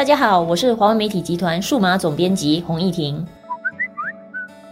大家好，我是华为媒体集团数码总编辑洪艺婷。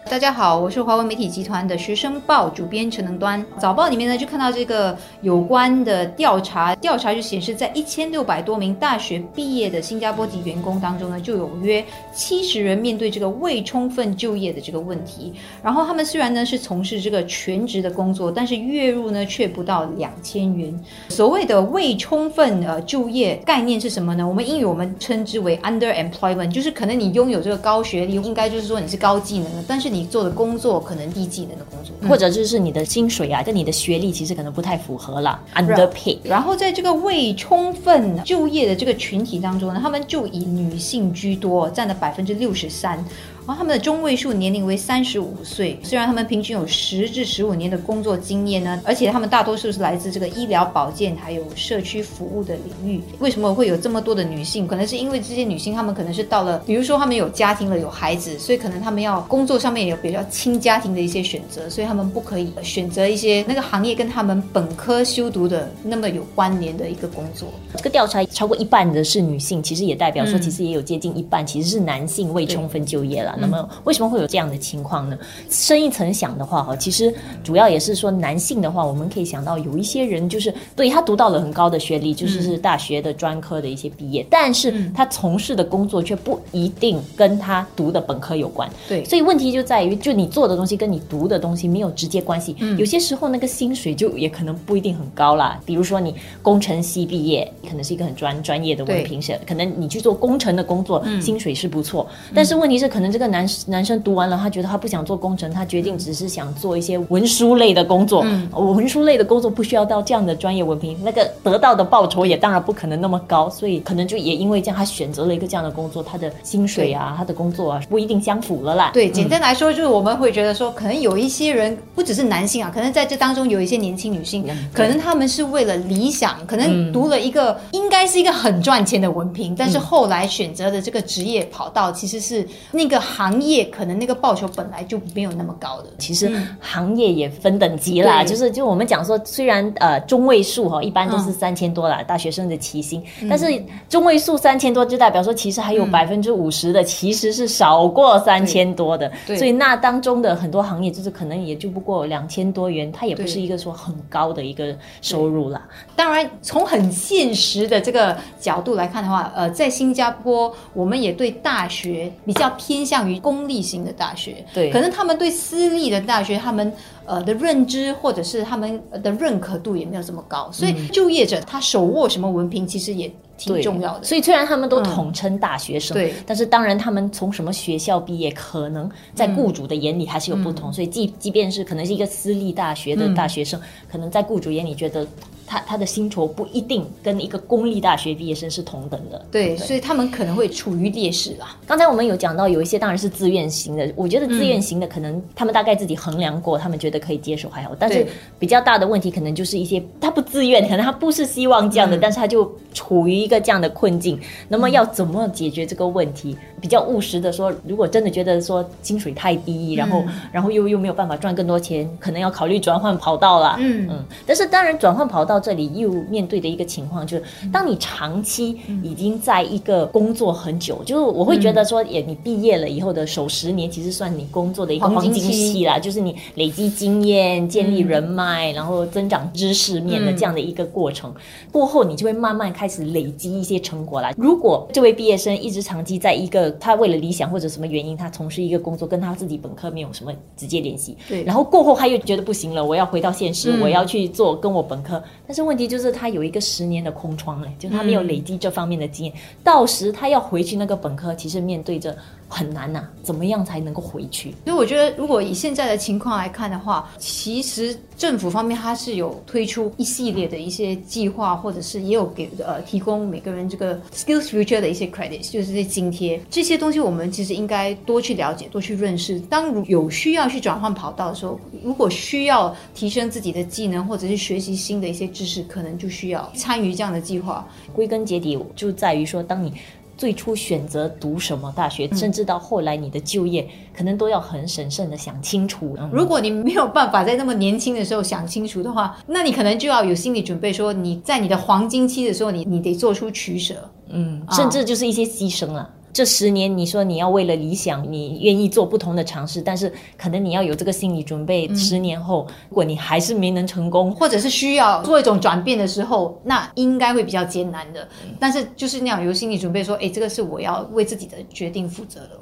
大家好，我是华为媒体集团的学生报主编陈能端。早报里面呢，就看到这个有关的调查，调查就显示，在一千六百多名大学毕业的新加坡籍员工当中呢，就有约七十人面对这个未充分就业的这个问题。然后他们虽然呢是从事这个全职的工作，但是月入呢却不到两千元。所谓的未充分呃就业概念是什么呢？我们英语我们称之为 underemployment，就是可能你拥有这个高学历，应该就是说你是高技能的，但是你你做的工作可能低技能的工作，或者就是你的薪水啊，跟你的学历其实可能不太符合了，underpaid。然后在这个未充分就业的这个群体当中呢，他们就以女性居多，占了百分之六十三。然后他们的中位数年龄为三十五岁，虽然他们平均有十至十五年的工作经验呢，而且他们大多数是来自这个医疗保健还有社区服务的领域。为什么会有这么多的女性？可能是因为这些女性她们可能是到了，比如说她们有家庭了，有孩子，所以可能她们要工作上面有比较亲家庭的一些选择，所以她们不可以选择一些那个行业跟她们本科修读的那么有关联的一个工作。这个调查超过一半的是女性，其实也代表说，其实也有接近一半其实是男性未充分就业了。那么为什么会有这样的情况呢？深一层想的话，哈，其实主要也是说男性的话，我们可以想到有一些人就是对他读到了很高的学历，就是是大学的专科的一些毕业，但是他从事的工作却不一定跟他读的本科有关。对，所以问题就在于，就你做的东西跟你读的东西没有直接关系。有些时候那个薪水就也可能不一定很高啦。比如说你工程系毕业，可能是一个很专专业的文凭，是可能你去做工程的工作，薪水是不错，但是问题是可能这个男。男生读完了，他觉得他不想做工程，他决定只是想做一些文书类的工作。嗯，文书类的工作不需要到这样的专业文凭，那个得到的报酬也当然不可能那么高，所以可能就也因为这样，他选择了一个这样的工作，他的薪水啊，他的工作啊，不一定相符了啦。对，简单来说就是我们会觉得说，可能有一些人不只是男性啊，可能在这当中有一些年轻女性，可能他们是为了理想，可能读了一个应该是一个很赚钱的文凭，但是后来选择的这个职业跑道其实是那个行业可能。那个报酬本来就没有那么高的，其实行业也分等级啦，就是就我们讲说，虽然呃中位数哈，一般都是三千多啦，大学生的起薪，但是中位数三千多，就代表说其实还有百分之五十的其实是少过三千多的，所以那当中的很多行业就是可能也就不过两千多元，它也不是一个说很高的一个收入啦。当然，从很现实的这个角度来看的话，呃，在新加坡，我们也对大学比较偏向于公立型的大学，对，可能他们对私立的大学，他们呃的认知或者是他们的认可度也没有这么高，所以就业者他手握什么文凭，其实也挺重要的。所以虽然他们都统称大学生，对，但是当然他们从什么学校毕业，可能在雇主的眼里还是有不同。所以即即便是可能是一个私立大学的大学生，可能在雇主眼里觉得。他他的薪酬不一定跟一个公立大学毕业生是同等的，对，所以他们可能会处于劣势啊。刚才我们有讲到，有一些当然是自愿型的，我觉得自愿型的可能他们大概自己衡量过，他们觉得可以接受还好，但是比较大的问题可能就是一些他不自愿，可能他不是希望这样的，但是他就处于一个这样的困境。那么要怎么解决这个问题？比较务实的说，如果真的觉得说薪水太低，然后然后又又没有办法赚更多钱，可能要考虑转换跑道了。嗯嗯，但是当然转换跑道。这里又面对的一个情况就是，当你长期已经在一个工作很久，就是我会觉得说，也你毕业了以后的首十年，其实算你工作的一个黄金期啦，就是你累积经验、建立人脉，然后增长知识面的这样的一个过程。过后，你就会慢慢开始累积一些成果啦。如果这位毕业生一直长期在一个他为了理想或者什么原因，他从事一个工作跟他自己本科没有什么直接联系，对，然后过后他又觉得不行了，我要回到现实，我要去做跟我本科。但是问题就是他有一个十年的空窗嘞，就他没有累积这方面的经验，到时他要回去那个本科，其实面对着很难呐，怎么样才能够回去？所以我觉得，如果以现在的情况来看的话，其实政府方面它是有推出一系列的一些计划，或者是也有给呃提供每个人这个 skills future 的一些 credit，就是这些津贴，这些东西我们其实应该多去了解，多去认识。当有需要去转换跑道的时候，如果需要提升自己的技能，或者是学习新的一些。知识可能就需要参与这样的计划。归根结底就在于说，当你最初选择读什么大学，甚至到后来你的就业，可能都要很审慎的想清楚。如果你没有办法在那么年轻的时候想清楚的话，那你可能就要有心理准备，说你在你的黄金期的时候，你你得做出取舍。嗯，啊甚至就是一些牺牲了。这十年，你说你要为了理想，你愿意做不同的尝试，但是可能你要有这个心理准备。十年后，如果你还是没能成功，或者是需要做一种转变的时候，那应该会比较艰难的。但是就是那样有心理准备，说，哎，这个是我要为自己的决定负责的哦。